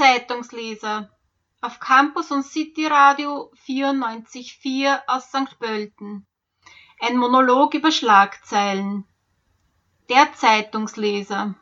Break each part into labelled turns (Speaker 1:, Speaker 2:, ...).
Speaker 1: Zeitungsleser auf Campus und City Radio 94.4 aus St. Pölten. Ein Monolog über Schlagzeilen. Der Zeitungsleser.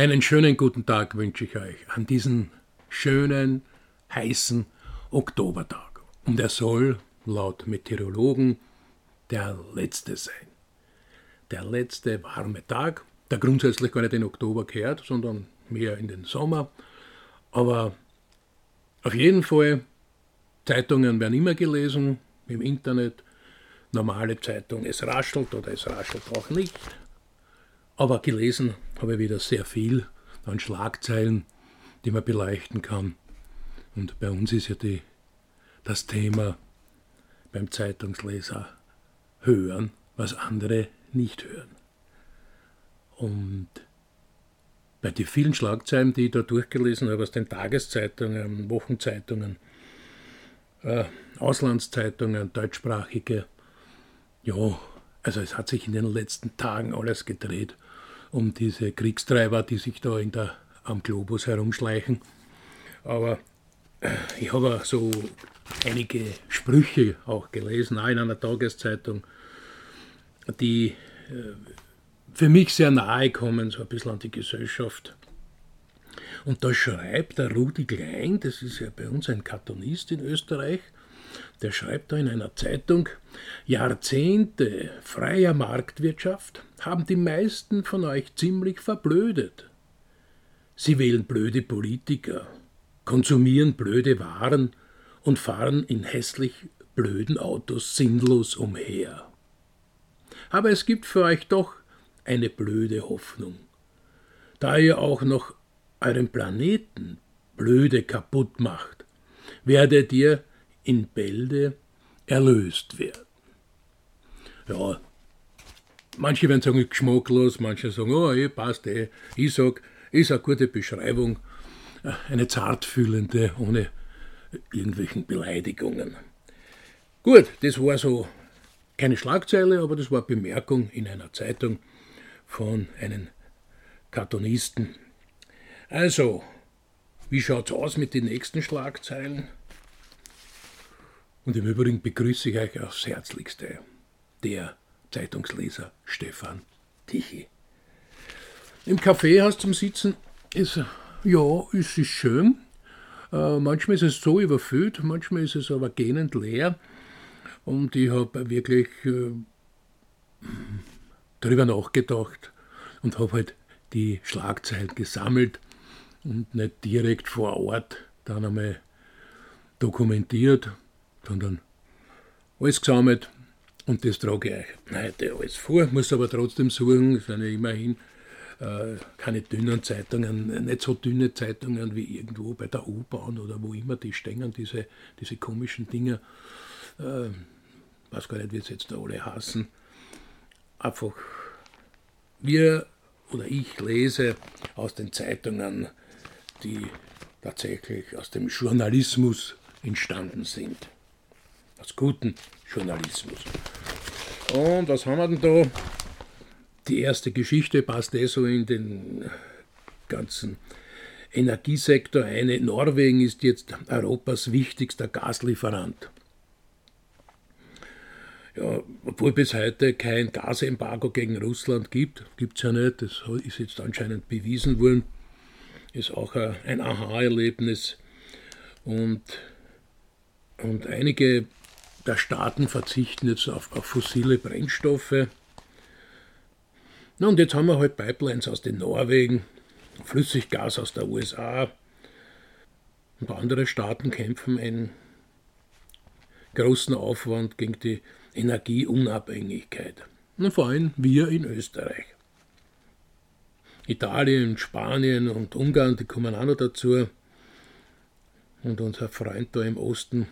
Speaker 2: Einen schönen guten Tag wünsche ich euch an diesen schönen, heißen Oktobertag. Und er soll, laut Meteorologen, der letzte sein. Der letzte warme Tag, der grundsätzlich gar nicht in Oktober kehrt, sondern mehr in den Sommer. Aber auf jeden Fall, Zeitungen werden immer gelesen, im Internet, normale Zeitung, es raschelt oder es raschelt auch nicht. Aber gelesen habe ich wieder sehr viel an Schlagzeilen, die man beleuchten kann. Und bei uns ist ja die, das Thema beim Zeitungsleser hören, was andere nicht hören. Und bei den vielen Schlagzeilen, die ich da durchgelesen habe aus den Tageszeitungen, Wochenzeitungen, äh, Auslandszeitungen, deutschsprachige, ja, also es hat sich in den letzten Tagen alles gedreht um diese Kriegstreiber, die sich da in der, am Globus herumschleichen. Aber äh, ich habe so einige Sprüche auch gelesen, auch in einer Tageszeitung, die äh, für mich sehr nahe kommen, so ein bisschen an die Gesellschaft. Und da schreibt der Rudi Klein, das ist ja bei uns ein Kartonist in Österreich, der schreibt da in einer Zeitung, Jahrzehnte freier Marktwirtschaft haben die meisten von euch ziemlich verblödet. Sie wählen blöde Politiker, konsumieren blöde Waren und fahren in hässlich blöden Autos sinnlos umher. Aber es gibt für euch doch eine blöde Hoffnung. Da ihr auch noch euren Planeten blöde kaputt macht, werdet ihr in Bälde erlöst werden. Ja, manche werden sagen, geschmacklos, manche sagen, oh, eh, passt eh. Ich sage, ist eine gute Beschreibung, äh, eine zartfühlende, ohne irgendwelchen Beleidigungen. Gut, das war so keine Schlagzeile, aber das war Bemerkung in einer Zeitung von einem Kartonisten. Also, wie schaut's aus mit den nächsten Schlagzeilen? Und im Übrigen begrüße ich euch aufs Herzlichste, der Zeitungsleser Stefan Tichy. Im Café hast zum Sitzen ist, ja, es ist schön. Äh, manchmal ist es so überfüllt, manchmal ist es aber gähnend leer. Und ich habe wirklich äh, darüber nachgedacht und habe halt die Schlagzeilen gesammelt und nicht direkt vor Ort dann einmal dokumentiert, sondern alles gesammelt und das trage ich euch heute alles vor, muss aber trotzdem suchen, es sind ja immerhin äh, keine dünnen Zeitungen, nicht so dünne Zeitungen wie irgendwo bei der U-Bahn oder wo immer die stehen, diese, diese komischen Dinge. Äh, weiß gar nicht, wie es jetzt da alle hassen. Einfach, wir oder ich lese aus den Zeitungen, die tatsächlich aus dem Journalismus entstanden sind aus guten Journalismus. Und was haben wir denn da? die erste Geschichte passt eh so in den ganzen Energiesektor ein. Norwegen ist jetzt Europas wichtigster Gaslieferant. Ja, obwohl bis heute kein Gasembargo gegen Russland gibt, gibt es ja nicht, das ist jetzt anscheinend bewiesen worden, ist auch ein Aha-Erlebnis. Und, und einige der Staaten verzichten jetzt auf, auf fossile Brennstoffe. Na, und jetzt haben wir halt Pipelines aus den Norwegen, Flüssiggas aus der USA. Und andere Staaten kämpfen einen großen Aufwand gegen die Energieunabhängigkeit. Und vor allem wir in Österreich. Italien, Spanien und Ungarn, die kommen auch noch dazu. Und unser Freund da im Osten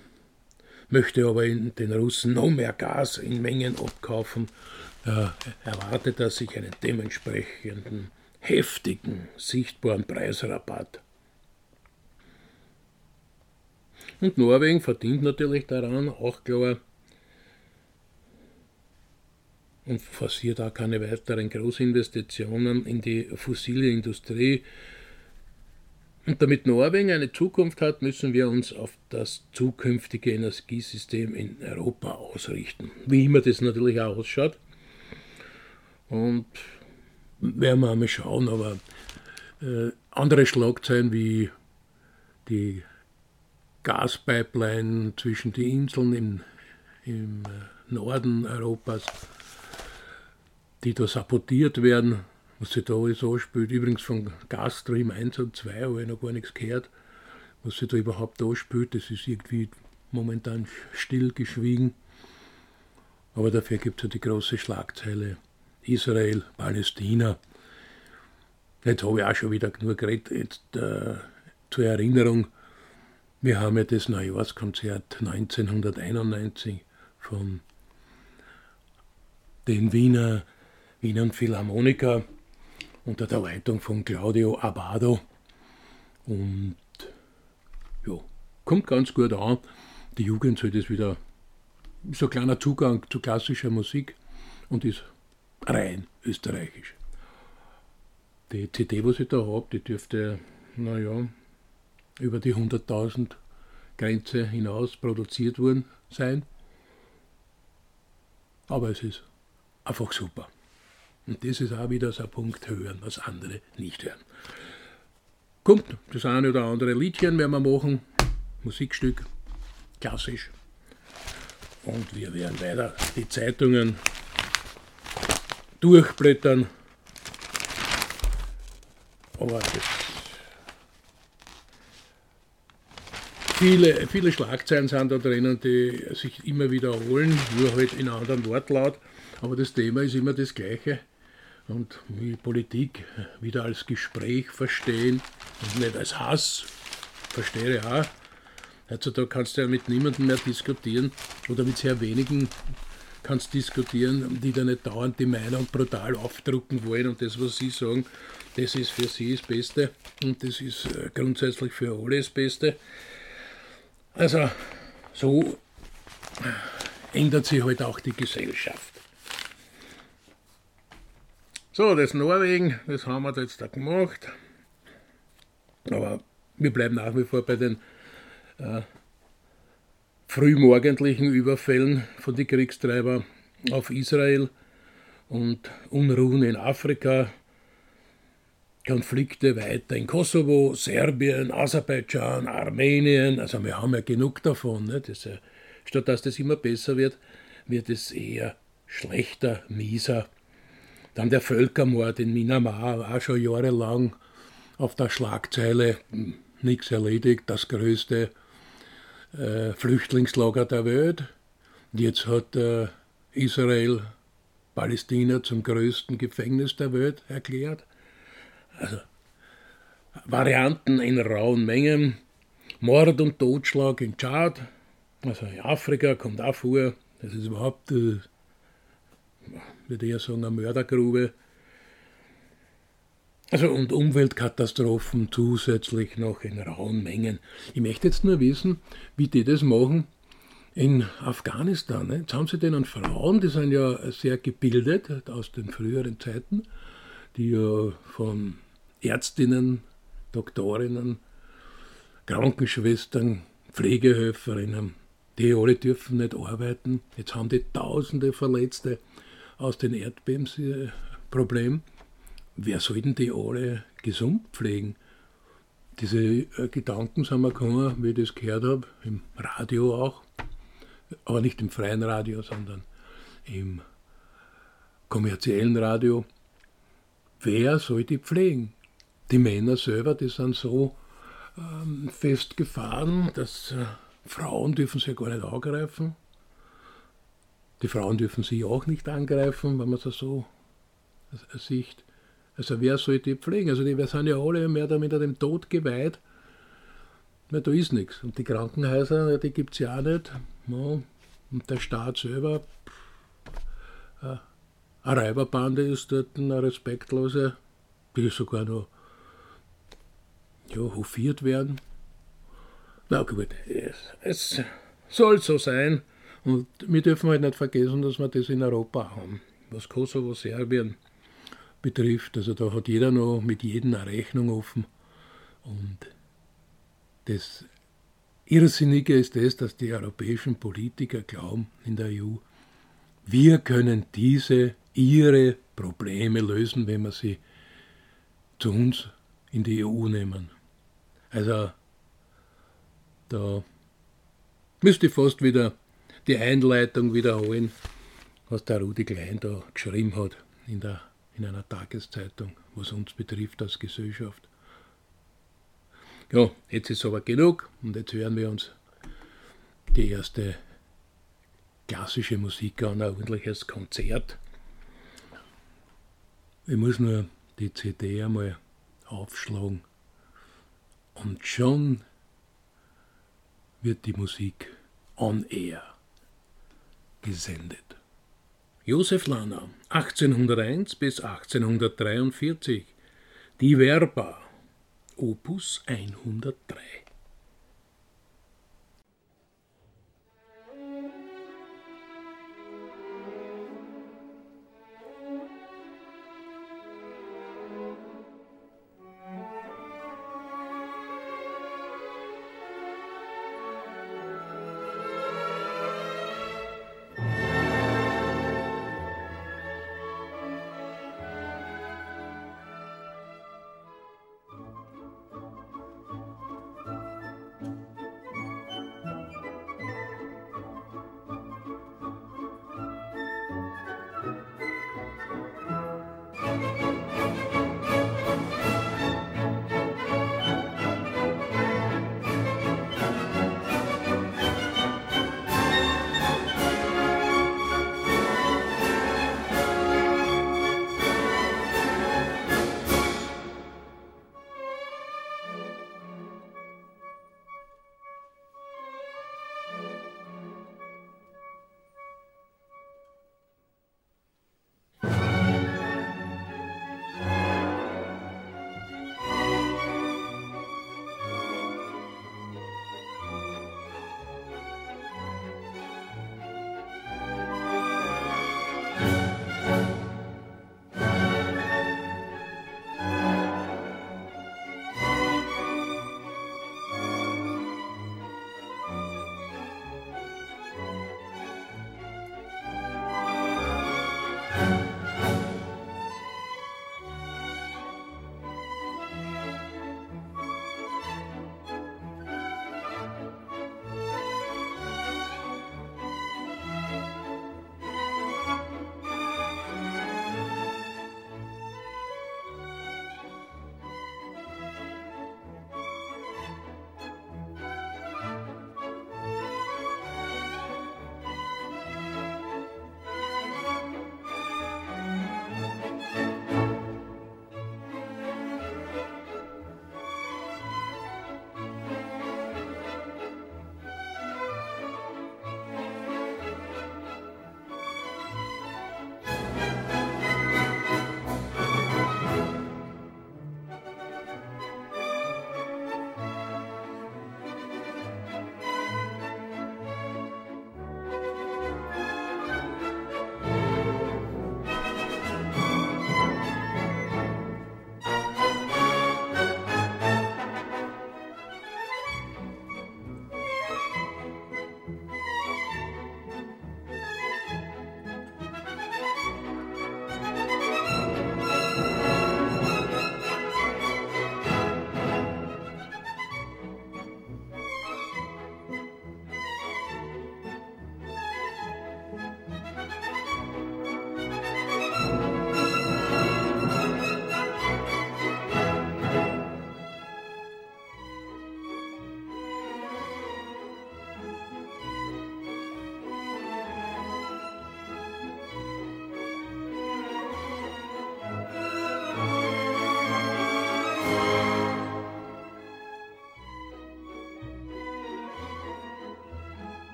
Speaker 2: möchte aber den Russen noch mehr Gas in Mengen abkaufen. Er erwartet er sich einen dementsprechenden heftigen, sichtbaren Preisrabatt. Und Norwegen verdient natürlich daran, auch klar, und forciert auch keine weiteren Großinvestitionen in die fossile Industrie. Und damit Norwegen eine Zukunft hat, müssen wir uns auf das zukünftige Energiesystem in Europa ausrichten. Wie immer das natürlich auch ausschaut. Und werden wir einmal schauen, aber äh, andere Schlagzeilen wie die Gaspipeline zwischen den Inseln im, im äh, Norden Europas, die da sabotiert werden, was sich da alles anspielt. Übrigens von Gasstream 1 und 2 habe ich noch gar nichts gehört, was sich da überhaupt anspielt. Das ist irgendwie momentan still geschwiegen. Aber dafür gibt es ja die große Schlagzeile Israel, Palästina. Jetzt habe ich auch schon wieder genug geredet. Jetzt, äh, zur Erinnerung, wir haben ja das Neujahrskonzert 1991 von den Wiener, Wiener Philharmoniker unter der Leitung von Claudio Abado. Und ja, kommt ganz gut an. Die Jugend soll das wieder so ein kleiner Zugang zu klassischer Musik und ist rein österreichisch. Die CD, was ich da habe, die dürfte, naja, über die 100.000 Grenze hinaus produziert worden sein. Aber es ist einfach super. Und das ist auch wieder so ein Punkt hören, was andere nicht hören. Kommt, das eine oder andere Liedchen werden wir machen, Musikstück, klassisch. Und wir werden weiter die Zeitungen durchblättern. Aber viele, viele Schlagzeilen sind da drinnen, die sich immer wiederholen, nur halt in anderen Wortlaut. Aber das Thema ist immer das gleiche. Und wie Politik wieder als Gespräch verstehen und nicht als Hass, verstehe ich auch. Heutzutage kannst du ja mit niemandem mehr diskutieren oder mit sehr wenigen kannst diskutieren, die da nicht dauernd die Meinung brutal aufdrucken wollen und das, was sie sagen, das ist für sie das Beste und das ist äh, grundsätzlich für alle das Beste. Also so ändert sich halt auch die Gesellschaft. So, das Norwegen, das haben wir jetzt da gemacht. Aber wir bleiben nach wie vor bei den äh, frühmorgendlichen Überfällen von den Kriegstreiber auf Israel und Unruhen in Afrika, Konflikte weiter in Kosovo, Serbien, Aserbaidschan, Armenien, also wir haben ja genug davon. Ne? Das, statt dass das immer besser wird, wird es eher schlechter, mieser. Dann der Völkermord in Myanmar, auch schon jahrelang auf der Schlagzeile, nichts erledigt, das größte äh, Flüchtlingslager der Welt. Jetzt hat äh, Israel Palästina zum größten Gefängnis der Welt erklärt. Also Varianten in rauen Mengen. Mord und Totschlag in Tschad, also in Afrika kommt auch vor. Das ist überhaupt, äh, würde ich sagen, eine Mördergrube. Also und Umweltkatastrophen zusätzlich noch in rauen Mengen. Ich möchte jetzt nur wissen, wie die das machen in Afghanistan. Ne? Jetzt haben sie denen Frauen, die sind ja sehr gebildet aus den früheren Zeiten, die ja von Ärztinnen, Doktorinnen, Krankenschwestern, Pflegehelferinnen, die alle dürfen nicht arbeiten. Jetzt haben die tausende Verletzte aus den Erdbebensproblemen. Wer sollten die alle gesund pflegen? Diese äh, Gedanken sind mir gekommen, wie ich das gehört habe, im Radio auch aber nicht im freien Radio, sondern im kommerziellen Radio. Wer soll die pflegen? Die Männer selber, die sind so ähm, festgefahren, dass äh, Frauen dürfen sie ja gar nicht angreifen. Die Frauen dürfen sie auch nicht angreifen, wenn man es so sieht. Also wer soll die pflegen? Also die sind ja alle mehr oder weniger dem Tod geweiht. Weil da ist nichts. Und die Krankenhäuser, die gibt es ja auch nicht. Ja, und der Staat selber, äh, eine Räuberbande ist dort eine respektlose, die sogar noch ja, hofiert werden. Na gut, es, es soll so sein. Und wir dürfen halt nicht vergessen, dass wir das in Europa haben. Was Kosovo, Serbien betrifft, also da hat jeder noch mit jedem eine Rechnung offen. Und das Irrsinnige ist es, dass die europäischen Politiker glauben in der EU, wir können diese, ihre Probleme lösen, wenn wir sie zu uns in die EU nehmen. Also da müsste ich fast wieder die Einleitung wiederholen, was der Rudi Klein da geschrieben hat in, der, in einer Tageszeitung, was uns betrifft als Gesellschaft. Ja, jetzt ist aber genug und jetzt hören wir uns die erste klassische Musik an, ein ordentliches Konzert. Ich muss nur die CD einmal aufschlagen und schon wird die Musik on air gesendet. Josef Lanner, 1801 bis 1843, die Verba Opus 103.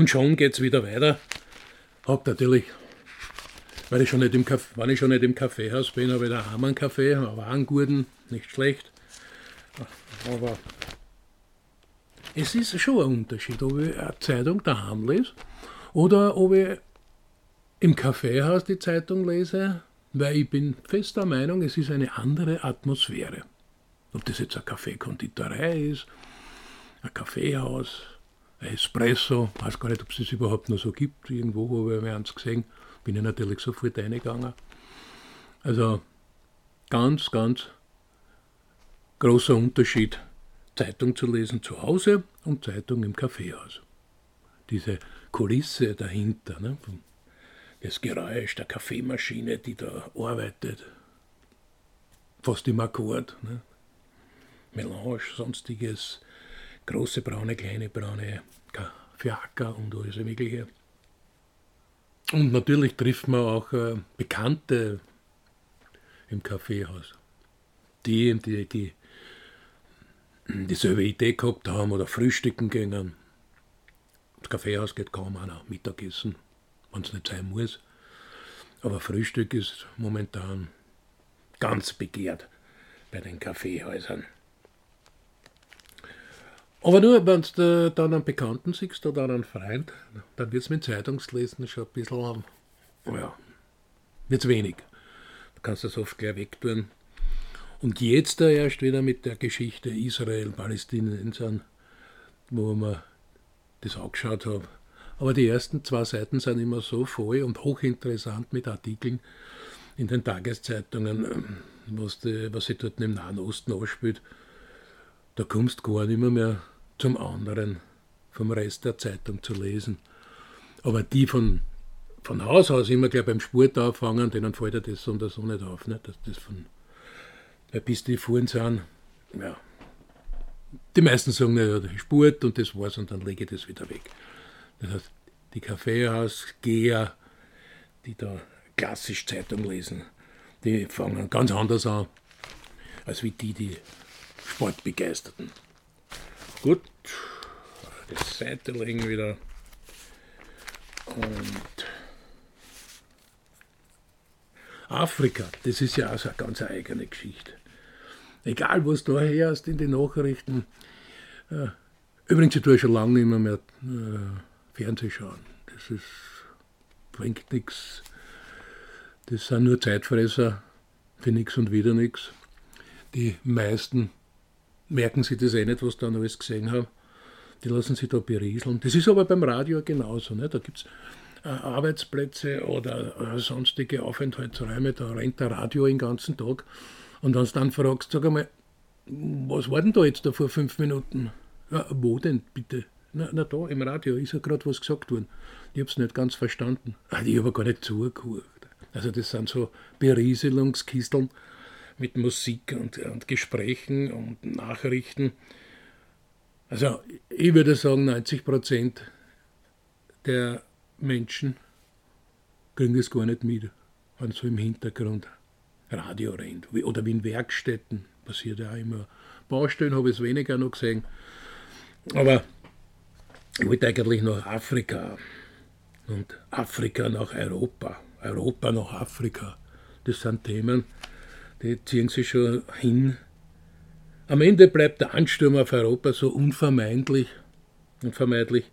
Speaker 2: Und schon geht es wieder weiter. Hab natürlich, weil ich schon nicht im Café, wenn ich schon nicht im Kaffeehaus bin, habe ich daheim einen Kaffee, aber einen guten, nicht schlecht. Aber es ist schon ein Unterschied, ob ich eine Zeitung daheim lese oder ob ich im Kaffeehaus die Zeitung lese, weil ich bin fester Meinung, es ist eine andere Atmosphäre. Ob das jetzt eine Kaffeekonditorei ist, ein Kaffeehaus, Espresso, ich weiß gar nicht, ob es das überhaupt noch so gibt, irgendwo habe ich eins gesehen, bin ich natürlich sofort reingegangen. Also ganz, ganz großer Unterschied, Zeitung zu lesen zu Hause und Zeitung im Kaffeehaus. Diese Kulisse dahinter, ne, das Geräusch der Kaffeemaschine, die da arbeitet, fast im Akkord, ne, Melange, sonstiges, große braune, kleine braune Kaffeeacker und alles Mögliche. Und natürlich trifft man auch äh, Bekannte im Kaffeehaus, die, die, die dieselbe Idee gehabt haben oder frühstücken gehen. Das Kaffeehaus geht kaum einer Mittagessen, wenn es nicht sein muss. Aber Frühstück ist momentan ganz begehrt bei den Kaffeehäusern. Aber nur, wenn du dann einen Bekannten siehst oder einen Freund, dann wird es mit Zeitungslesen schon ein bisschen, ja, wird's wenig. Du kannst das oft gleich wegtun. Und jetzt erst wieder mit der Geschichte Israel, Palästinensern, wo man das angeschaut habe. Aber die ersten zwei Seiten sind immer so voll und hochinteressant mit Artikeln in den Tageszeitungen, was, die, was sich dort im Nahen Osten ausspielt. Da kommst du gar nicht mehr, zum anderen vom Rest der Zeitung zu lesen. Aber die von, von Haus aus immer gleich beim Sport auffangen, denen fällt ja das und so nicht auf. Ne? Dass das von, bis die Fuhren sind, ja. Die meisten sagen, naja, Sport und das war's und dann lege ich das wieder weg. Das heißt, die Kaffeehausgeher, die da klassisch Zeitung lesen, die fangen ganz anders an, als wie die, die Sportbegeisterten. Gut, die Seite legen wieder. Und Afrika, das ist ja auch so eine ganz eigene Geschichte. Egal, was da herrscht in den Nachrichten. Äh, übrigens, ich tue schon lange nicht mehr, mehr äh, Fernsehen schauen. Das ist, bringt nichts. Das sind nur Zeitfresser für nichts und wieder nichts. Die meisten merken sie das eh nicht, was da noch alles gesehen haben. Die lassen sich da berieseln. Das ist aber beim Radio genauso. Ne? Da gibt es äh, Arbeitsplätze oder äh, sonstige Aufenthaltsräume, da rennt der Radio den ganzen Tag. Und wenn du dann fragst, sag einmal, was war denn da jetzt da vor fünf Minuten? Ja, wo denn bitte? Na, na da, im Radio ist ja gerade was gesagt worden. Ich habe es nicht ganz verstanden. Ah, ich habe gar nicht zugehört. Also das sind so Berieselungskisteln, mit Musik und, und Gesprächen und Nachrichten. Also ich würde sagen, 90 Prozent der Menschen kriegen das gar nicht mit, wenn so im Hintergrund Radio rennt. Oder wie in Werkstätten, passiert ja auch immer. Baustellen habe ich es weniger noch gesehen. Aber ich wollte eigentlich nach Afrika und Afrika nach Europa, Europa nach Afrika. Das sind Themen, die ziehen sich schon hin. Am Ende bleibt der Ansturm auf Europa so unvermeidlich, unvermeidlich,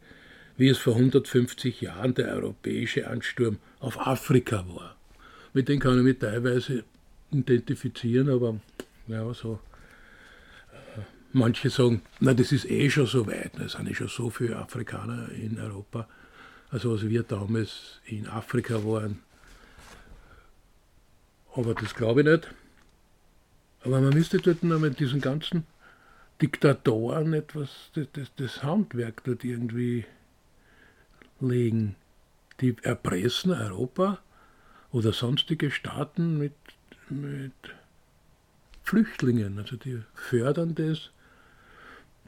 Speaker 2: wie es vor 150 Jahren der europäische Ansturm auf Afrika war. Mit dem kann ich mich teilweise identifizieren, aber ja, so. Äh, manche sagen, na, das ist eh schon so weit, es sind eh schon so viele Afrikaner in Europa. Also als wir damals in Afrika waren. Aber das glaube ich nicht. Aber man müsste dort noch mit diesen ganzen Diktatoren etwas, das, das, das Handwerk dort irgendwie legen. Die erpressen Europa oder sonstige Staaten mit, mit Flüchtlingen. Also die fördern das,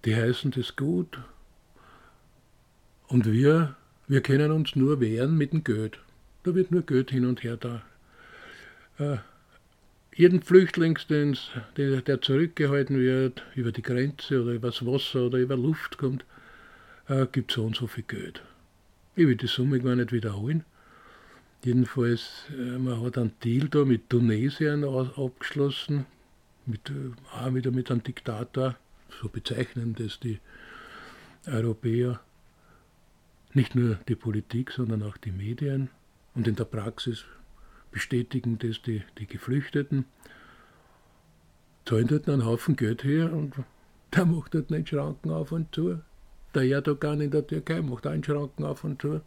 Speaker 2: die heißen das gut. Und wir, wir können uns nur wehren mit dem Geld. Da wird nur Geld hin und her da. Äh, jeden Flüchtlingsdienst, der, der, zurückgehalten wird, über die Grenze oder übers Wasser oder über Luft kommt, äh, gibt so und so viel Geld. Ich will die Summe gar nicht wiederholen. Jedenfalls, äh, man hat einen Deal da mit Tunesien abgeschlossen, mit, äh, auch wieder mit einem Diktator. So bezeichnen das die Europäer. Nicht nur die Politik, sondern auch die Medien. Und in der Praxis bestätigen das die, die Geflüchteten. Zahlen dort einen Haufen Geld her und der macht dort nicht Schranken auf und zu. Der Erdogan in der Türkei macht einen Schranken auf und zu.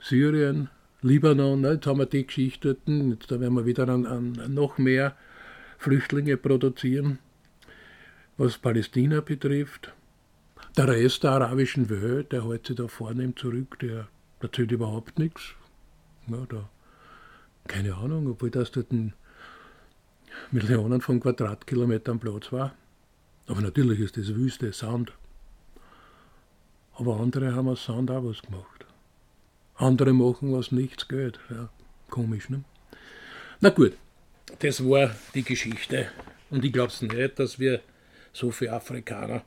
Speaker 2: Syrien, Libanon, ne, jetzt haben wir die Geschichte jetzt werden wir wieder an, an noch mehr Flüchtlinge produzieren. Was Palästina betrifft, der Rest der arabischen Welt, der hält sich da vornehm zurück, der erzählt überhaupt nichts. Ja, da, keine Ahnung, obwohl das dort Millionen von Quadratkilometern Platz war. Aber natürlich ist das Wüste, Sand. Aber andere haben aus Sand auch was gemacht. Andere machen was nichts geht. Ja, komisch, ne? Na gut, das war die Geschichte. Und ich glaube nicht, dass wir so viele Afrikaner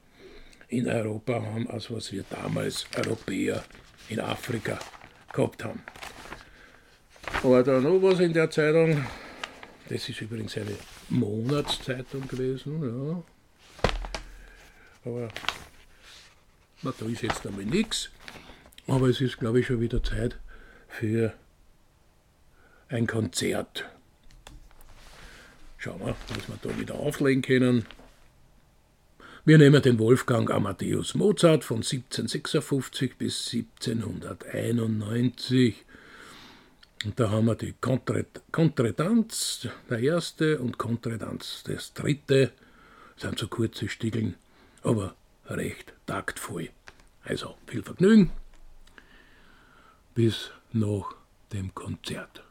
Speaker 2: in Europa haben, als was wir damals Europäer in Afrika gehabt haben. Aber da noch was in der Zeitung. Das ist übrigens eine Monatszeitung gewesen, ja. Aber na, da ist jetzt einmal nichts. Aber es ist, glaube ich, schon wieder Zeit für ein Konzert. Schauen wir, was wir da wieder auflegen können. Wir nehmen den Wolfgang Amadeus Mozart von 1756 bis 1791. Und da haben wir die Kontredanz, der erste, und Kontredanz, das dritte. Das sind so kurze Stiegeln, aber recht taktvoll. Also viel Vergnügen. Bis nach dem Konzert.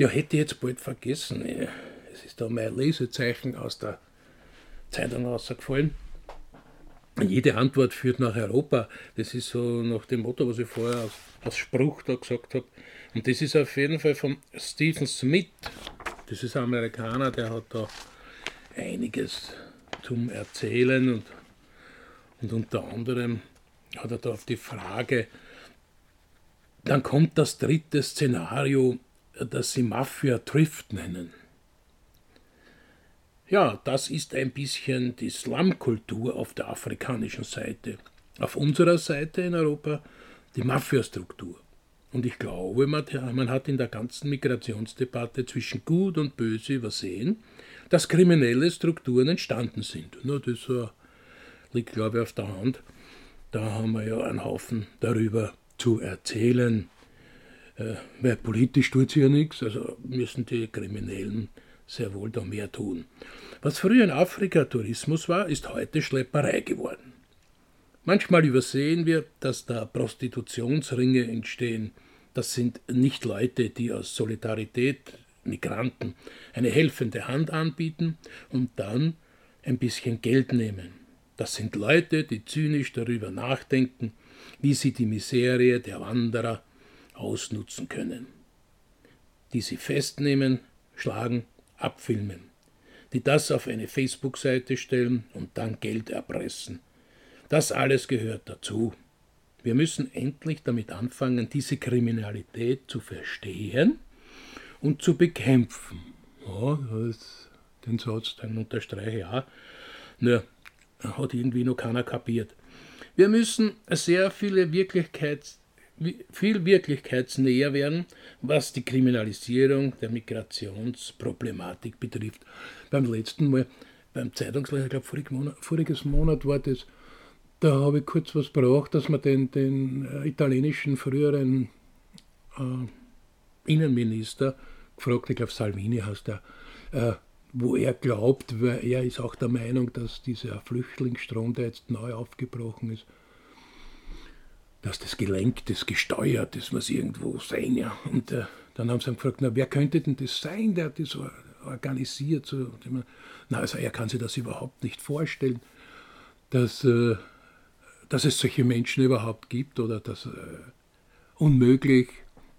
Speaker 2: Ja, hätte ich jetzt bald vergessen. Es ist da mein Lesezeichen aus der Zeitung rausgefallen. Jede Antwort führt nach Europa. Das ist so nach dem Motto, was ich vorher als, als Spruch da gesagt habe. Und das ist auf jeden Fall von Stephen Smith. Das ist ein Amerikaner, der hat da einiges zum Erzählen und, und unter anderem hat er da auf die Frage, dann kommt das dritte Szenario, das sie Mafia Drift nennen. Ja, das ist ein bisschen die Slumkultur auf der afrikanischen Seite. Auf unserer Seite in Europa die Mafiastruktur. Und ich glaube, man hat in der ganzen Migrationsdebatte zwischen Gut und Böse übersehen, dass kriminelle Strukturen entstanden sind. Nur das liegt, glaube ich, auf der Hand. Da haben wir ja einen Haufen darüber zu erzählen. Äh, weil politisch tut sich ja nichts, also müssen die Kriminellen sehr wohl da mehr tun. Was früher in Afrika Tourismus war, ist heute Schlepperei geworden. Manchmal übersehen wir, dass da Prostitutionsringe entstehen. Das sind nicht Leute, die aus Solidarität Migranten eine helfende Hand anbieten und dann ein bisschen Geld nehmen. Das sind Leute, die zynisch darüber nachdenken, wie sie die Miserie der Wanderer ausnutzen können. Die sie festnehmen, schlagen, abfilmen. Die das auf eine Facebook-Seite stellen und dann Geld erpressen. Das alles gehört dazu. Wir müssen endlich damit anfangen, diese Kriminalität zu verstehen und zu bekämpfen. Ja, den Satz, den unterstreiche ich auch. Nur hat irgendwie noch keiner kapiert. Wir müssen sehr viele Wirklichkeits, viel wirklichkeitsnäher werden, was die Kriminalisierung der Migrationsproblematik betrifft. Beim letzten Mal, beim Zeitungsleser, ich glaube voriges Monat, voriges Monat war das, da habe ich kurz was braucht, dass man den, den äh, italienischen früheren äh, Innenminister gefragt, ich glaube Salvini heißt er, äh, wo er glaubt, weil er ist auch der Meinung, dass dieser Flüchtlingsstrom, der jetzt neu aufgebrochen ist, dass das gelenkt ist, gesteuert ist, muss irgendwo sein. Ja. Und äh, dann haben sie gefragt, na, wer könnte denn das sein, der das organisiert? So, na, also er kann sich das überhaupt nicht vorstellen, dass, äh, dass es solche Menschen überhaupt gibt oder dass äh, unmöglich.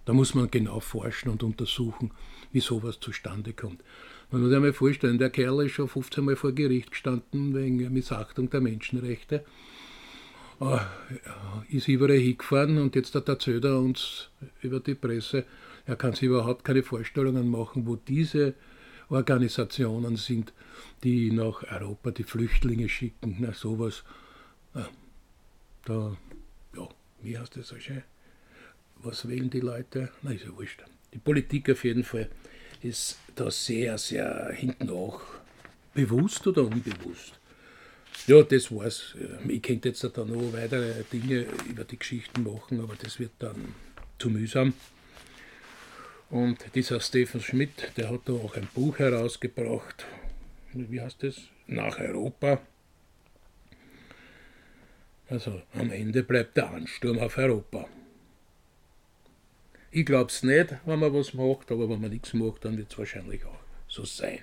Speaker 2: Da muss man genau forschen und untersuchen, wie sowas zustande kommt. Man muss sich einmal vorstellen, der Kerl ist schon 15 Mal vor Gericht gestanden wegen Missachtung der Menschenrechte. Uh, ist überall hingefahren und jetzt erzählt er uns über die Presse, er kann sich überhaupt keine Vorstellungen machen, wo diese Organisationen sind, die nach Europa die Flüchtlinge schicken. Na, sowas. Uh, da, ja, wie heißt das so schön? Was wählen die Leute? Na, ist ja wurscht. Die Politik auf jeden Fall ist da sehr, sehr hinten auch bewusst oder unbewusst. Ja, das war's. Ich könnte jetzt da noch weitere Dinge über die Geschichten machen, aber das wird dann zu mühsam. Und dieser Stephen Schmidt, der hat da auch ein Buch herausgebracht. Wie heißt das? Nach Europa. Also am Ende bleibt der Ansturm auf Europa. Ich glaube es nicht, wenn man was macht, aber wenn man nichts macht, dann wird es wahrscheinlich auch so sein.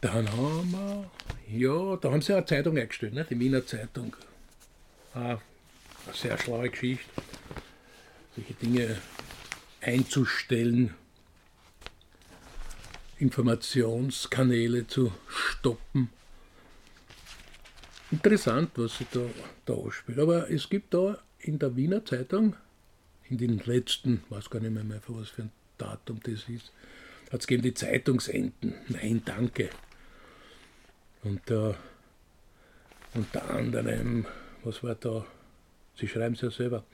Speaker 2: Dann haben wir, ja, da haben sie eine Zeitung eingestellt, ne? die Wiener Zeitung. Ah, eine sehr schlaue Geschichte, solche Dinge einzustellen, Informationskanäle zu stoppen. Interessant, was sie da, da ausspielt. Aber es gibt da in der Wiener Zeitung in den letzten, weiß gar nicht mehr, mehr was für ein Datum das ist, hat es gegeben die Zeitungsenden. Nein, danke. Und äh, unter anderem, was war da? Sie schreiben es ja selber.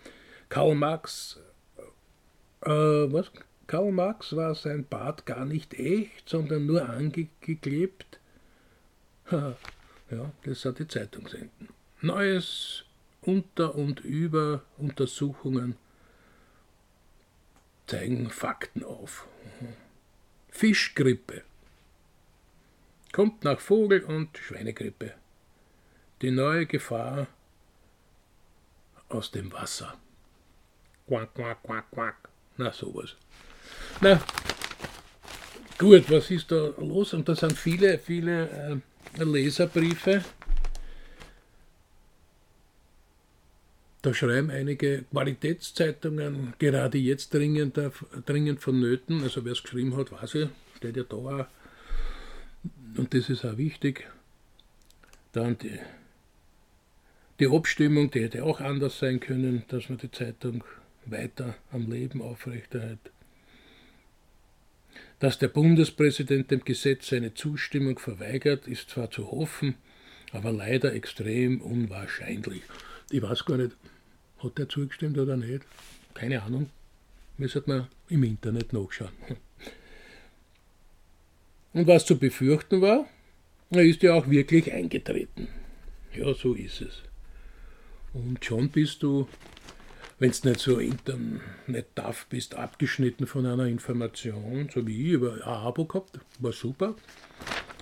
Speaker 2: Karl Marx, äh, was? Karl Marx war sein Bart gar nicht echt, sondern nur angeklebt. ja, das sind die Zeitungsenden. Neues unter und über Untersuchungen zeigen Fakten auf. Fischgrippe kommt nach Vogel- und Schweinegrippe. Die neue Gefahr aus dem Wasser. Quack, quack, quack, quack. Na, sowas. Na, gut, was ist da los? Und da sind viele, viele äh, Leserbriefe Da schreiben einige Qualitätszeitungen gerade jetzt dringend, dringend vonnöten. Also wer es geschrieben hat, weiß ich, steht ja da auch. Und das ist auch wichtig. Dann die, die Abstimmung, die hätte auch anders sein können, dass man die Zeitung weiter am Leben aufrechterhält. Dass der Bundespräsident dem Gesetz seine Zustimmung verweigert, ist zwar zu hoffen, aber leider extrem unwahrscheinlich. Ich weiß gar nicht, hat er zugestimmt oder nicht? Keine Ahnung. Müsste man im Internet nachschauen. Und was zu befürchten war, er ist ja auch wirklich eingetreten. Ja, so ist es. Und schon bist du, wenn du nicht so internet darf bist, abgeschnitten von einer Information, so wie ich, über ein Abo gehabt, war super.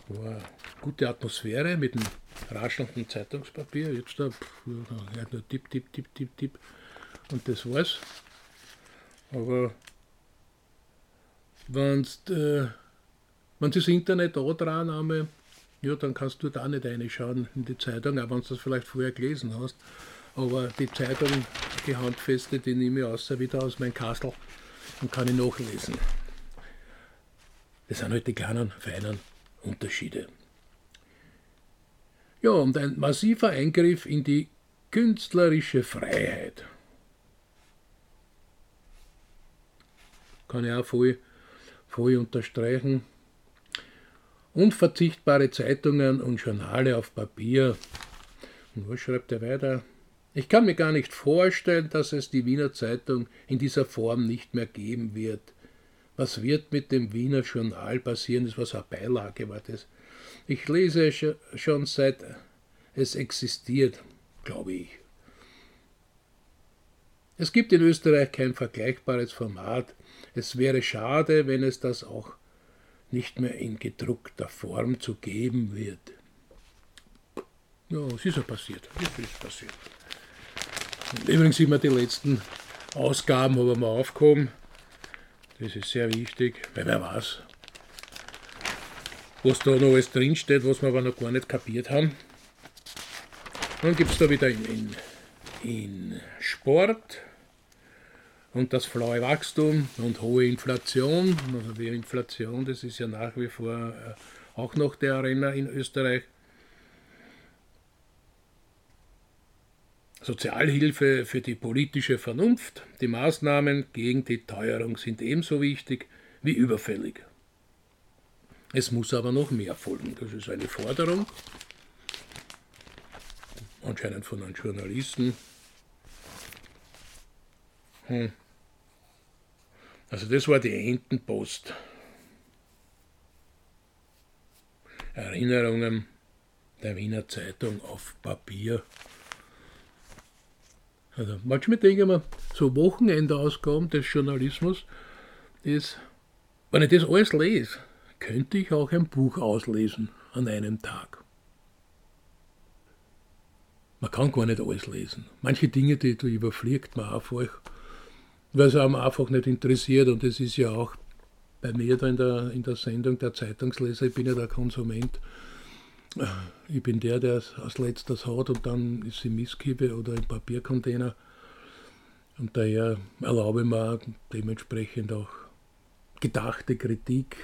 Speaker 2: War eine gute Atmosphäre mit dem raschelnden Zeitungspapier. Jetzt da, pff, nur tipp, tipp, tipp, tipp, tipp. Und das war's. Aber wenn äh, wenn das Internet habe, ja, dann kannst du da nicht reinschauen in die Zeitung, auch wenn du das vielleicht vorher gelesen hast. Aber die Zeitung, die handfeste, die nehme ich außer wieder aus meinem Kastel und kann ich nachlesen. Das sind halt die kleinen, feinen Unterschiede. Ja, und ein massiver Eingriff in die künstlerische Freiheit. Kann ich auch voll, voll unterstreichen. Unverzichtbare Zeitungen und Journale auf Papier. Und was schreibt er weiter? Ich kann mir gar nicht vorstellen, dass es die Wiener Zeitung in dieser Form nicht mehr geben wird. Was wird mit dem Wiener Journal passieren? Das was eine Beilage war das. Ich lese schon seit es existiert, glaube ich. Es gibt in Österreich kein vergleichbares Format. Es wäre schade, wenn es das auch nicht mehr in gedruckter Form zu geben wird. Ja, es ist ja passiert. Es ist passiert. Und übrigens sind mir die letzten Ausgaben aber mal aufgehoben. Das ist sehr wichtig, weil wer weiß, was da noch alles drinsteht, was wir aber noch gar nicht kapiert haben. Dann gibt es da wieder in, in, in Sport, und das flaue Wachstum und hohe Inflation. Also die Inflation, das ist ja nach wie vor äh, auch noch der Arena in Österreich. Sozialhilfe für die politische Vernunft. Die Maßnahmen gegen die Teuerung sind ebenso wichtig wie überfällig. Es muss aber noch mehr folgen. Das ist eine Forderung, anscheinend von einem Journalisten. Hm. Also das war die Entenpost. Erinnerungen der Wiener Zeitung auf Papier. Also manchmal denke ich mir, so Wochenendausgaben des Journalismus ist, wenn ich das alles lese, könnte ich auch ein Buch auslesen an einem Tag. Man kann gar nicht alles lesen. Manche Dinge, die, die überfliegt man einfach weil es einem einfach nicht interessiert. Und das ist ja auch bei mir da in der, in der Sendung der Zeitungsleser, ich bin ja der Konsument. Ich bin der, der es als letztes hat und dann ist sie Misskippe oder im Papiercontainer. Und daher erlaube ich mir dementsprechend auch gedachte Kritik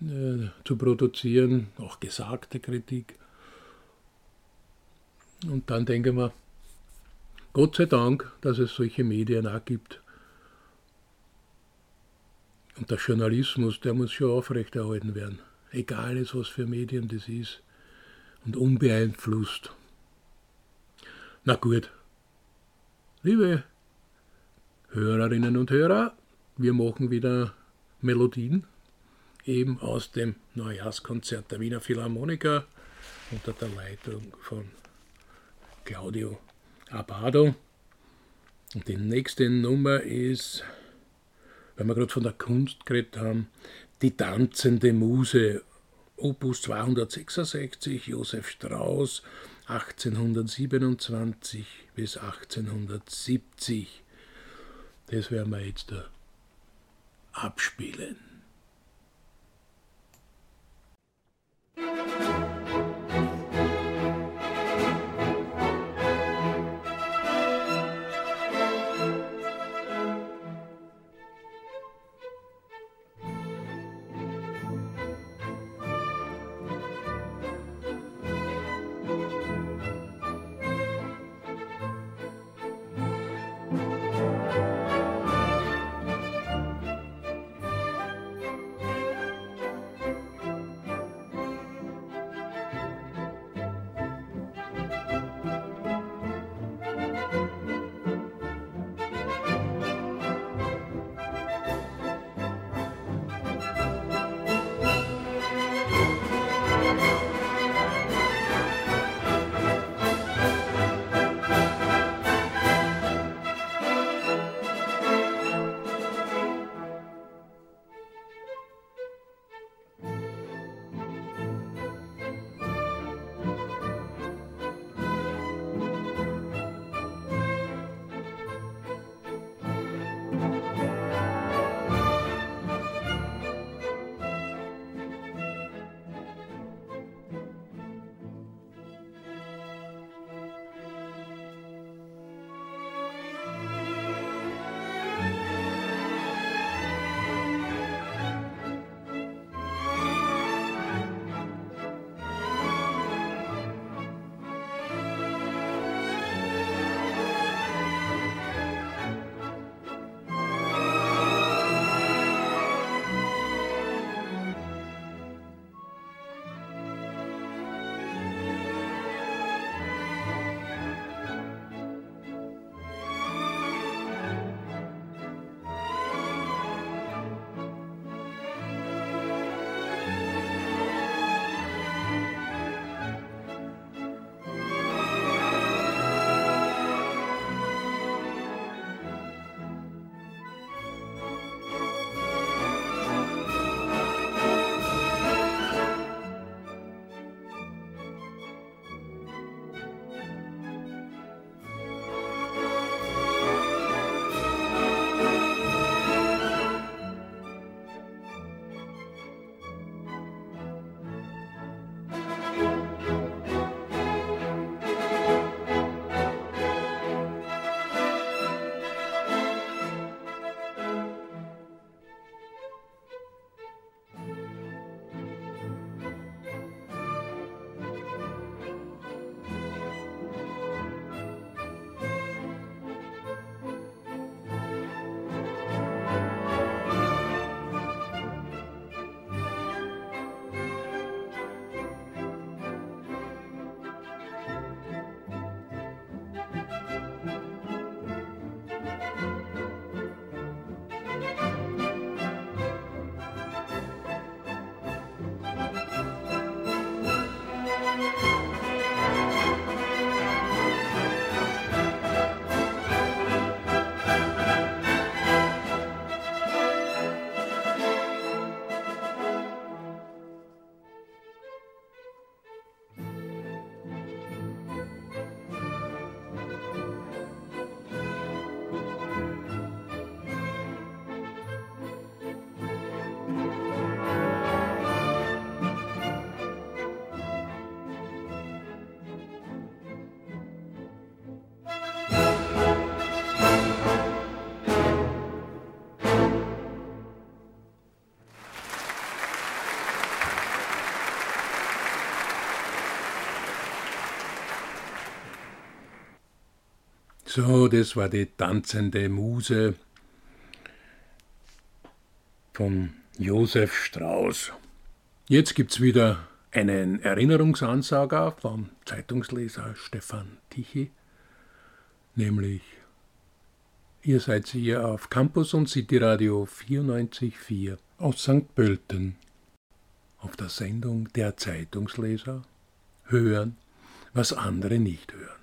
Speaker 2: äh, zu produzieren, auch gesagte Kritik. Und dann denke ich mir, Gott sei Dank, dass es solche Medien auch gibt. Und der Journalismus, der muss schon aufrechterhalten werden. Egal ist, was für Medien das ist. Und unbeeinflusst. Na gut. Liebe Hörerinnen und Hörer, wir machen wieder Melodien, eben aus dem Neujahrskonzert der Wiener Philharmoniker unter der Leitung von Claudio Abado. Und die nächste Nummer ist, wenn wir gerade von der Kunst geredet haben, die tanzende Muse, Opus 266, Josef Strauß, 1827 bis 1870. Das werden wir jetzt da abspielen. So, das war die tanzende Muse von Josef Strauß. Jetzt gibt's wieder einen Erinnerungsansager vom Zeitungsleser Stefan Tichy, nämlich Ihr seid hier auf Campus und City Radio 94.4 aus St. Pölten. Auf der Sendung Der Zeitungsleser hören, was andere nicht hören.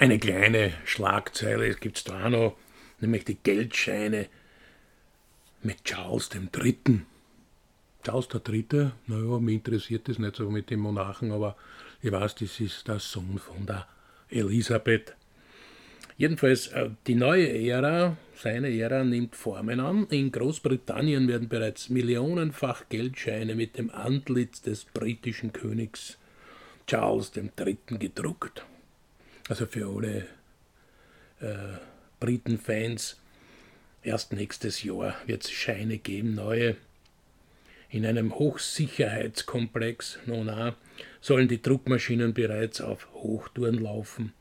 Speaker 2: Eine kleine Schlagzeile es gibt da noch, nämlich die Geldscheine mit Charles III. Charles III., naja, mich interessiert das nicht so mit dem Monarchen, aber ich weiß, das ist der Sohn von der Elisabeth. Jedenfalls, äh, die neue Ära, seine Ära nimmt Formen an. In Großbritannien werden bereits millionenfach Geldscheine mit dem Antlitz des britischen Königs Charles III. gedruckt also für alle äh, Briten-Fans, erst nächstes Jahr wird es Scheine geben, neue. In einem Hochsicherheitskomplex, nun sollen die Druckmaschinen bereits auf Hochtouren laufen.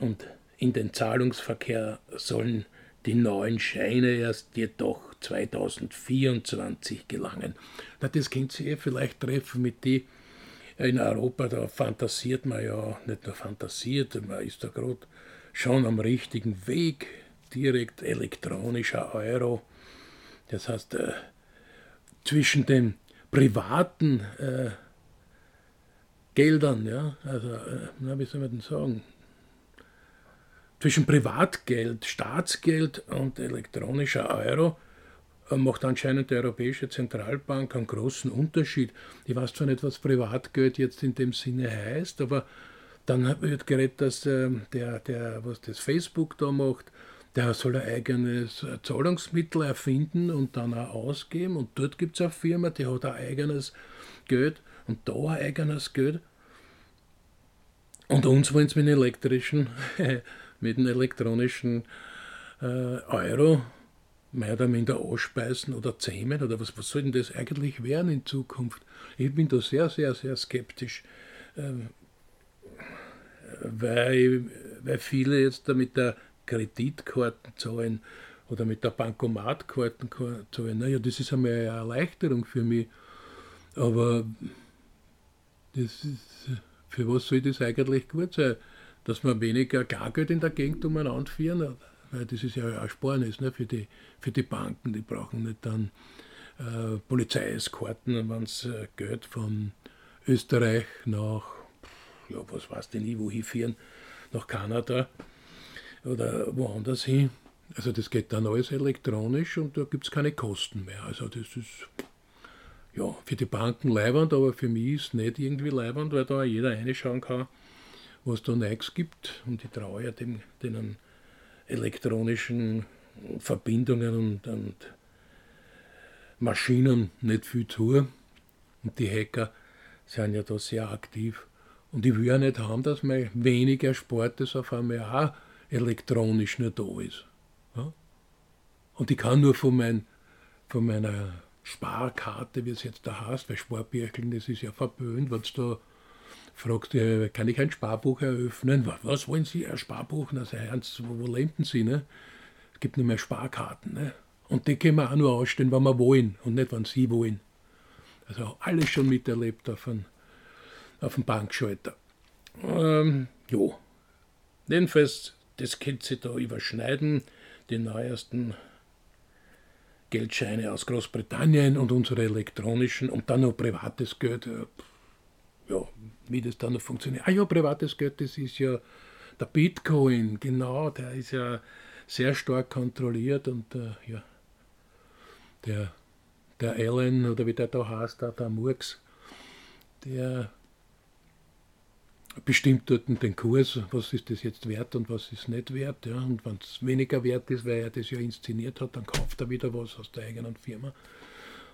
Speaker 2: Und in den Zahlungsverkehr sollen die neuen Scheine erst jedoch 2024 gelangen. Na, das könnt ihr vielleicht treffen mit den in Europa, da fantasiert man ja, nicht nur fantasiert, man ist da gerade schon am richtigen Weg, direkt elektronischer Euro. Das heißt, äh, zwischen den privaten äh, Geldern, ja, also, äh, wie soll man denn sagen, zwischen Privatgeld, Staatsgeld und elektronischer Euro macht anscheinend die Europäische Zentralbank einen großen Unterschied. Ich weiß zwar nicht, was Privatgeld jetzt in dem Sinne heißt, aber dann wird geredet, dass äh, der, der, was das Facebook da macht, der soll ein eigenes Zahlungsmittel erfinden und dann auch ausgeben. Und dort gibt es eine Firma, die hat ein eigenes Geld und da ein eigenes Geld. Und uns wollen sie mit mit dem elektronischen äh, Euro mehr oder minder ausspeisen oder zähmen oder was, was soll denn das eigentlich werden in Zukunft? Ich bin da sehr, sehr, sehr skeptisch, ähm, weil, weil viele jetzt da mit der Kreditkarten zahlen oder mit der Bankomatkarten zahlen. Naja, das ist einmal eine Erleichterung für mich, aber das ist, für was soll das eigentlich gut sein? Dass man weniger Gargeld in der Gegend umeinander führen? weil das ist ja ein Ersparnis ne, für, die, für die Banken, die brauchen nicht dann äh, Polizeieskorten, wenn sie äh, Geld von Österreich nach, ja, was weiß ich nie, wohin führen, nach Kanada oder woanders hin. Also das geht dann alles elektronisch und da gibt es keine Kosten mehr. Also das ist ja für die Banken leibend, aber für mich ist es nicht irgendwie leibend, weil da jeder reinschauen kann, was da Neues gibt. Und ich traue ja dem, denen elektronischen Verbindungen und, und Maschinen nicht viel zu. Und die Hacker sind ja da sehr aktiv. Und ich will ja nicht haben, dass mein weniger Sport das auf einmal auch elektronisch nur da ist. Ja? Und ich kann nur von, mein, von meiner Sparkarte, wie es jetzt da heißt, weil Sparbirkeln, das ist ja verböhnt, wenn es da fragt, äh, kann ich ein Sparbuch eröffnen? Was wollen Sie, ein Sparbuch? Na, ernst, wo, wo leben Sie? Ne? Es gibt nur mehr Sparkarten. Ne? Und die können wir auch nur ausstellen, wenn wir wollen und nicht, wenn Sie wollen. Also alles schon miterlebt auf einem, auf dem Bankschalter. Ähm, jo. Jedenfalls, das könnte sich da überschneiden, die neuesten Geldscheine aus Großbritannien und unsere elektronischen und dann noch privates Geld. Ja, wie das dann noch funktioniert. Ah ja, privates Geld, das ist ja der Bitcoin, genau, der ist ja sehr stark kontrolliert und äh, ja, der, der Allen oder wie der da heißt, der, der Murks, der bestimmt dort den Kurs, was ist das jetzt wert und was ist nicht wert. Ja. Und wenn es weniger wert ist, weil er das ja inszeniert hat, dann kauft er wieder was aus der eigenen Firma.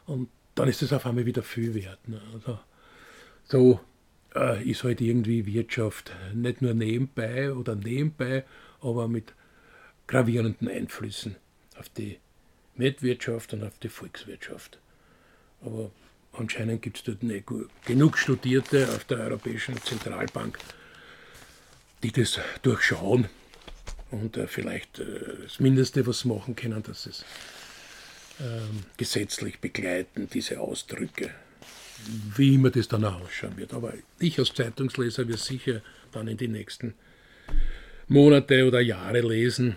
Speaker 2: Und dann ist es auf einmal wieder viel wert. Ne. Also, so äh, ist halt irgendwie Wirtschaft nicht nur nebenbei oder nebenbei, aber mit gravierenden Einflüssen auf die Weltwirtschaft und auf die Volkswirtschaft. Aber anscheinend gibt es dort nicht genug Studierte auf der Europäischen Zentralbank, die das durchschauen und äh, vielleicht äh, das Mindeste, was sie machen können, dass es ähm, gesetzlich begleiten, diese Ausdrücke, wie immer das dann ausschauen wird. Aber ich als Zeitungsleser werde sicher dann in die nächsten Monate oder Jahre lesen,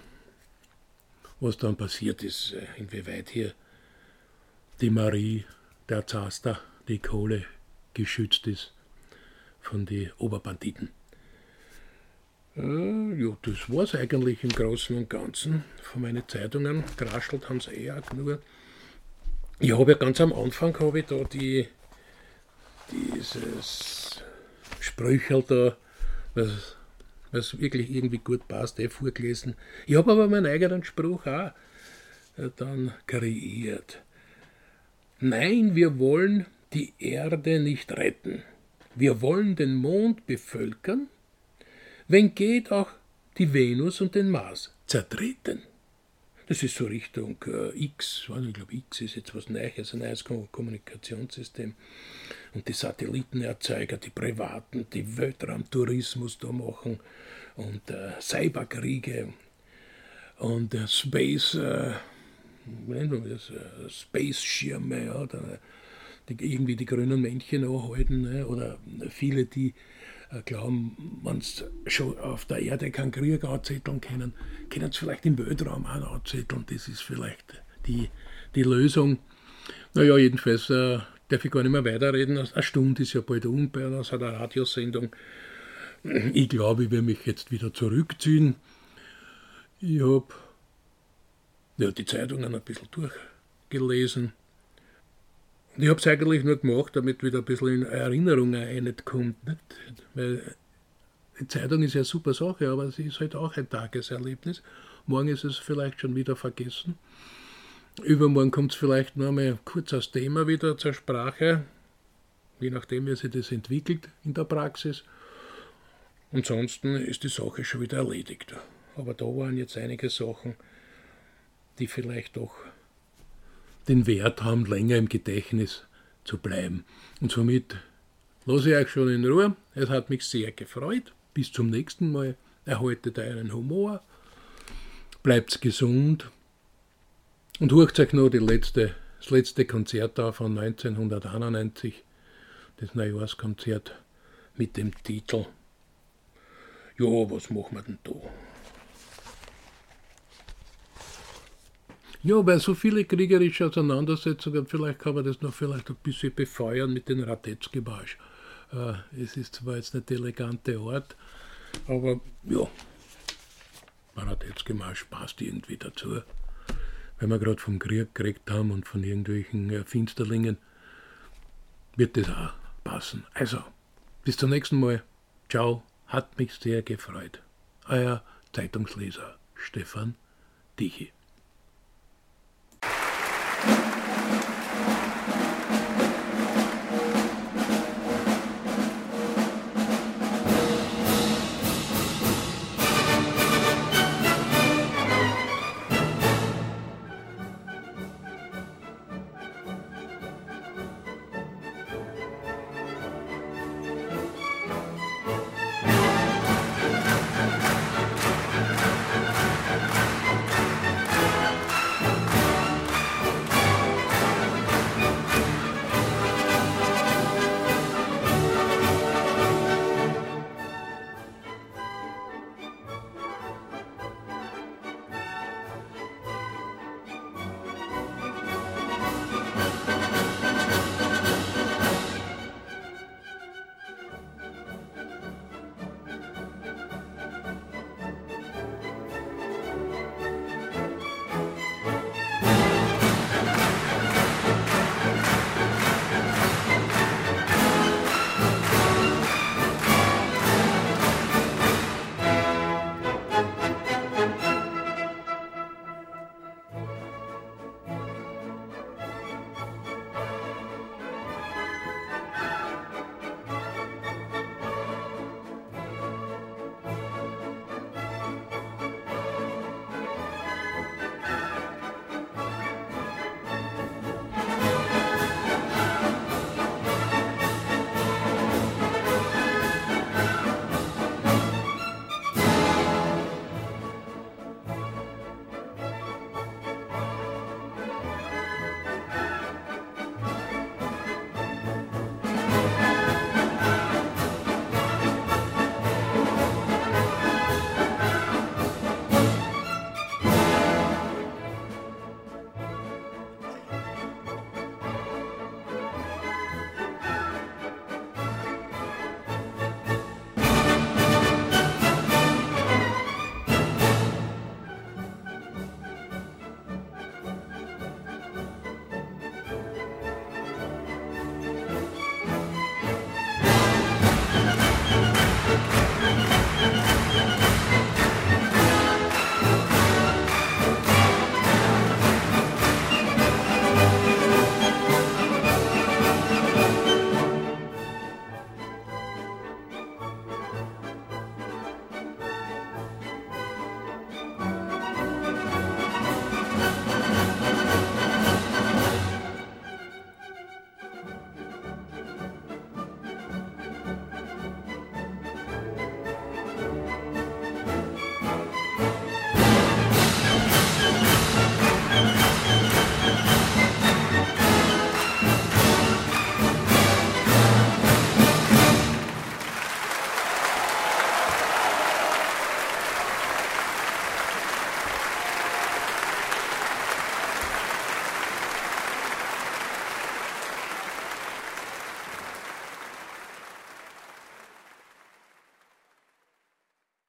Speaker 2: was dann passiert ist, äh, inwieweit hier die Marie der Zaster, die Kohle geschützt ist von den Oberbanditen. Äh, ja, das war es eigentlich im Großen und Ganzen von meinen Zeitungen. Geraschelt haben sie eh auch genug. Ich habe ja ganz am Anfang habe ich da die, dieses Sprüchel da, was, was wirklich irgendwie gut passt, eh vorgelesen. Ich habe aber meinen eigenen Spruch auch äh, dann kreiert. Nein, wir wollen die Erde nicht retten. Wir wollen den Mond bevölkern, wenn geht auch die Venus und den Mars zertreten. Das ist so Richtung äh, X, ich glaube X ist jetzt was Neues, ein neues Kommunikationssystem. Und die Satellitenerzeuger, die Privaten, die Weltraumtourismus da machen und äh, Cyberkriege und äh, Space, äh, das, äh, Space-Schirme, ja, die irgendwie die grünen Männchen anhalten, ne, oder viele, die äh, glauben, wenn sie schon auf der Erde keinen Krieg anzetteln können, können sie vielleicht im Weltraum auch anzetteln. Das ist vielleicht die, die Lösung. Naja, jedenfalls äh, darf ich gar nicht mehr weiterreden. Eine Stunde ist ja bald um bei einer Radiosendung. Ich glaube, ich werde mich jetzt wieder zurückziehen. Ich habe ja, die Zeitungen ein bisschen durchgelesen. Und ich habe es eigentlich nur gemacht, damit wieder ein bisschen in Erinnerungen kommt. Nicht? Weil die Zeitung ist ja eine super Sache, aber sie ist halt auch ein Tageserlebnis. Morgen ist es vielleicht schon wieder vergessen. Übermorgen kommt es vielleicht nur einmal kurz als Thema wieder zur Sprache, je nachdem, wie sich das entwickelt in der Praxis. Ansonsten ist die Sache schon wieder erledigt. Aber da waren jetzt einige Sachen, die vielleicht doch den Wert haben, länger im Gedächtnis zu bleiben. Und somit lasse ich euch schon in Ruhe. Es hat mich sehr gefreut. Bis zum nächsten Mal. Erhaltet euren Humor. Bleibt gesund. Und hört euch noch die letzte, das letzte Konzert da von 1991. Das Neujahrskonzert mit dem Titel Ja, was machen wir denn da? Ja, weil so viele kriegerische Auseinandersetzungen, vielleicht kann man das noch vielleicht ein bisschen befeuern mit dem Radetzky-Marsch. Äh, es ist zwar jetzt nicht der elegante Ort, aber ja, Radetzky-Marsch passt irgendwie dazu. Wenn wir gerade vom Krieg gekriegt haben und von irgendwelchen äh, Finsterlingen, wird das auch passen. Also, bis zum nächsten Mal. Ciao, hat mich sehr gefreut. Euer Zeitungsleser Stefan Tichy.